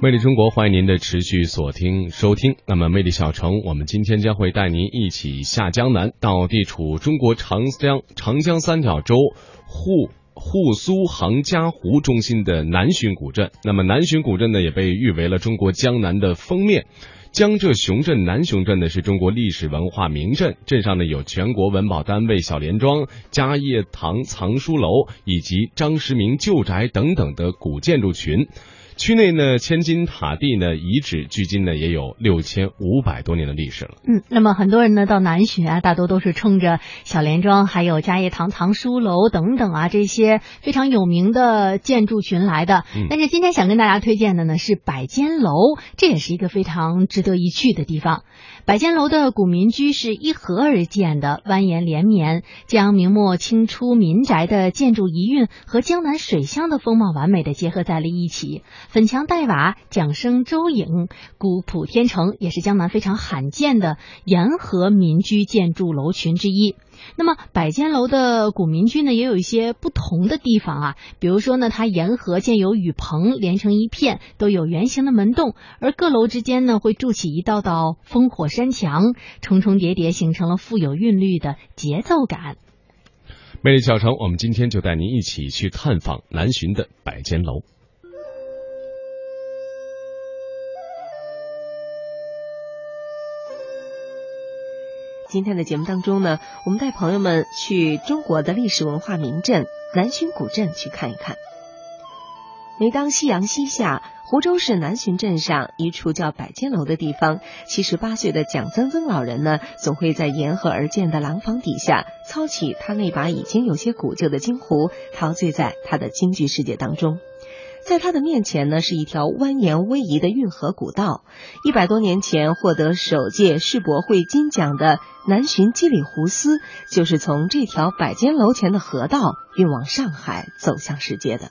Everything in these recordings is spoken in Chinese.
魅力中国，欢迎您的持续锁听收听。那么，魅力小城，我们今天将会带您一起下江南，到地处中国长江长江三角洲沪沪苏杭嘉湖中心的南浔古镇。那么，南浔古镇呢，也被誉为了中国江南的封面。江浙雄镇南雄镇呢，是中国历史文化名镇，镇上呢有全国文保单位小莲庄、嘉业堂藏书楼以及张时明旧宅等等的古建筑群。区内呢，千金塔地呢遗址，距今呢也有六千五百多年的历史了。嗯，那么很多人呢到南浔啊，大多都是冲着小莲庄、还有嘉业堂藏书楼等等啊这些非常有名的建筑群来的。但是今天想跟大家推荐的呢是百间楼，这也是一个非常值得一去的地方。百间楼的古民居是依河而建的，蜿蜒连绵，将明末清初民宅的建筑遗韵和江南水乡的风貌完美的结合在了一起。粉墙黛瓦，桨声舟影，古朴天成，也是江南非常罕见的沿河民居建筑楼群之一。那么百间楼的古民居呢，也有一些不同的地方啊，比如说呢，它沿河建有雨棚，连成一片，都有圆形的门洞，而各楼之间呢，会筑起一道道烽火山墙，重重叠叠，形成了富有韵律的节奏感。魅力小城，我们今天就带您一起去探访南浔的百间楼。今天的节目当中呢，我们带朋友们去中国的历史文化名镇南浔古镇去看一看。每当夕阳西下，湖州市南浔镇上一处叫百间楼的地方，七十八岁的蒋曾曾老人呢，总会在沿河而建的廊坊底下，操起他那把已经有些古旧的京胡，陶醉在他的京剧世界当中。在他的面前呢，是一条蜿蜒逶迤的运河古道。一百多年前获得首届世博会金奖的南浔基里胡丝，就是从这条百间楼前的河道运往上海，走向世界的。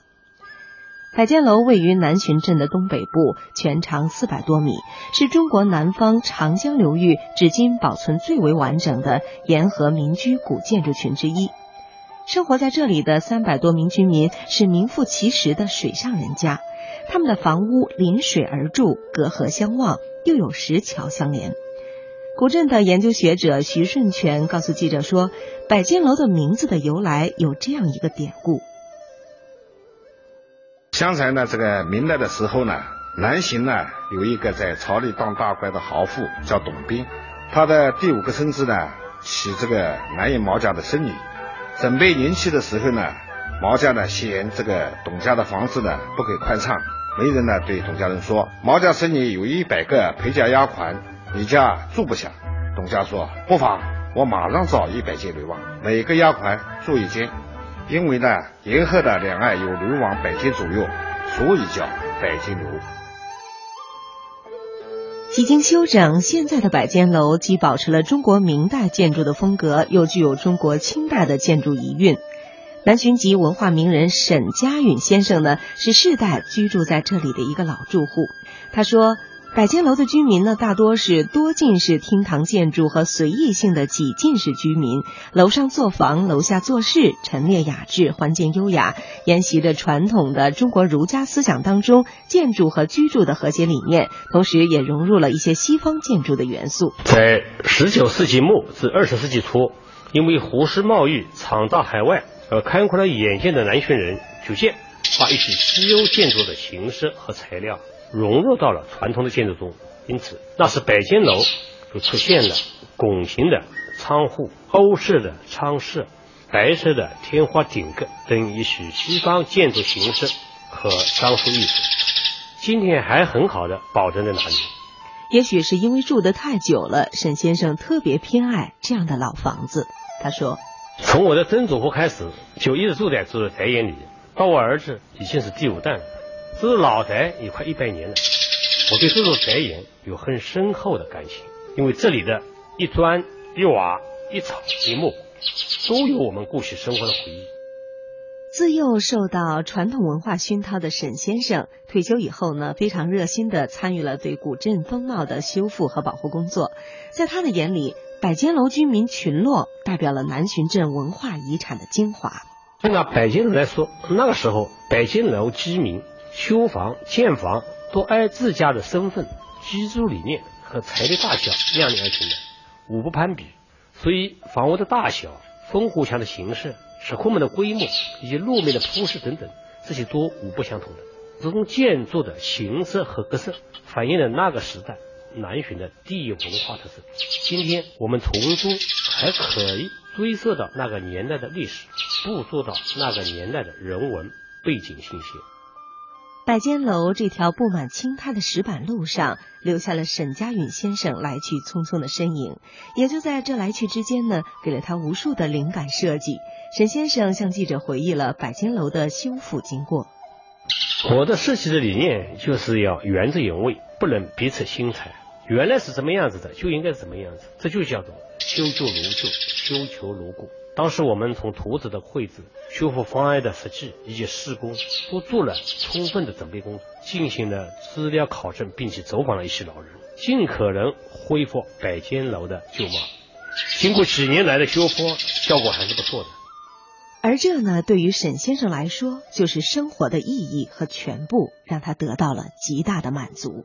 百间楼位于南浔镇的东北部，全长四百多米，是中国南方长江流域至今保存最为完整的沿河民居古建筑群之一。生活在这里的三百多名居民是名副其实的水上人家，他们的房屋临水而筑，隔河相望，又有石桥相连。古镇的研究学者徐顺全告诉记者说：“百间楼的名字的由来有这样一个典故。相传呢，这个明代的时候呢，南浔呢有一个在朝里当大官的豪富叫董斌，他的第五个孙子呢娶这个南野毛家的孙女。”准备迎娶的时候呢，毛家呢嫌这个董家的房子呢不够宽敞，媒人呢对董家人说：“毛家孙女有一百个陪嫁丫鬟，你家住不下。”董家说：“不妨，我马上找一百间流亡，每个丫鬟住一间。因为呢，沿河的两岸有流亡百间左右，所以叫百间楼。”几经修整，现在的百间楼既保持了中国明代建筑的风格，又具有中国清代的建筑遗韵。南浔籍文化名人沈家允先生呢，是世代居住在这里的一个老住户。他说。百间楼的居民呢，大多是多进式厅堂建筑和随意性的几进式居民。楼上做房，楼下做事，陈列雅致，环境优雅，沿袭着传统的中国儒家思想当中建筑和居住的和谐理念，同时也融入了一些西方建筑的元素。在十九世纪末至二十世纪初，因为胡适贸易闯到海外而开阔了眼界的南浔人，逐渐把一些西欧建筑的形式和材料。融入到了传统的建筑中，因此那是北京楼就出现了拱形的窗户、欧式的窗式、白色的天花顶格等一许西方建筑形式和装饰艺术，今天还很好的保存在哪里。也许是因为住得太久了，沈先生特别偏爱这样的老房子。他说：“从我的曾祖父开始，就一直住在这个宅院里，到我儿子已经是第五代了。”这座老宅也快一百年了，我对这座宅院有很深厚的感情，因为这里的一砖一瓦一草一木，都有我们过去生活的回忆。自幼受到传统文化熏陶的沈先生，退休以后呢，非常热心地参与了对古镇风貌的修复和保护工作。在他的眼里，百间楼居民群落代表了南浔镇文化遗产的精华。就拿百间楼来说，那个时候百间楼居民。修房建房都按自家的身份、居住理念和财力大小量力而行的，无不攀比。所以，房屋的大小、烽火墙的形式、石库门的规模以及路面的铺设等等，这些都无不相同的。这种建筑的形式和格式，反映了那个时代南浔的地域文化特色。今天我们从中还可以追溯到那个年代的历史，捕捉到那个年代的人文背景信息。百间楼这条布满青苔的石板路上，留下了沈家允先生来去匆匆的身影。也就在这来去之间呢，给了他无数的灵感设计。沈先生向记者回忆了百间楼的修复经过。我的设计的理念就是要原汁原味，不能别出心裁。原来是什么样子的，就应该是什么样子，这就叫做修旧如旧，修旧如故。当时我们从图纸的绘制、修复方案的设计以及施工，都做了充分的准备工作，进行了资料考证，并且走访了一些老人，尽可能恢复百间楼的旧貌。经过几年来的修复，效果还是不错的。而这呢，对于沈先生来说，就是生活的意义和全部，让他得到了极大的满足。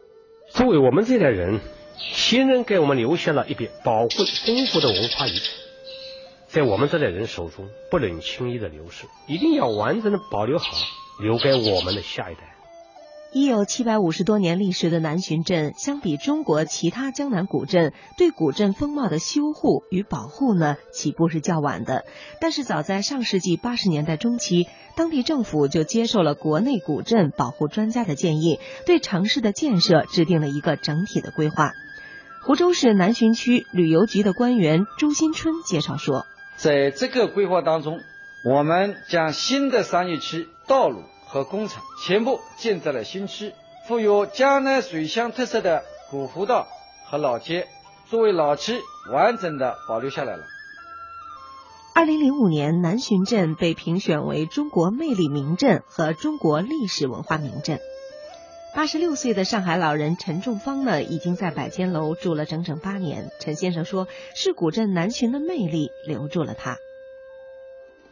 作为我们这代人，先人给我们留下了一笔宝贵丰富的文化遗产。在我们这代人手中不能轻易的流失，一定要完整的保留好，留给我们的下一代。已有七百五十多年历史的南浔镇，相比中国其他江南古镇，对古镇风貌的修护与保护呢，起步是较晚的。但是早在上世纪八十年代中期，当地政府就接受了国内古镇保护专家的建议，对城市的建设制定了一个整体的规划。湖州市南浔区旅游局的官员朱新春介绍说。在这个规划当中，我们将新的商业区、道路和工厂全部建在了新区，富有江南水乡特色的古湖道和老街作为老区完整的保留下来了。二零零五年，南浔镇被评选为中国魅力名镇和中国历史文化名镇。八十六岁的上海老人陈仲芳呢，已经在百间楼住了整整八年。陈先生说：“是古镇南浔的魅力留住了他。”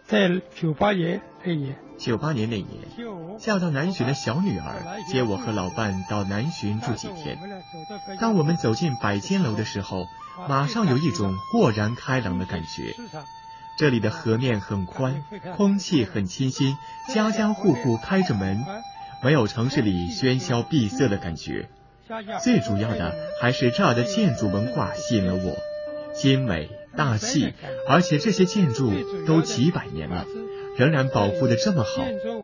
在九八年那年，九八年那年，嫁到南浔的小女儿接我和老伴到南浔住几天。当我们走进百间楼的时候，马上有一种豁然开朗的感觉。这里的河面很宽，空气很清新，家家户户开着门。没有城市里喧嚣闭塞的感觉，最主要的还是这儿的建筑文化吸引了我，精美大气，而且这些建筑都几百年了，仍然保护的这么好。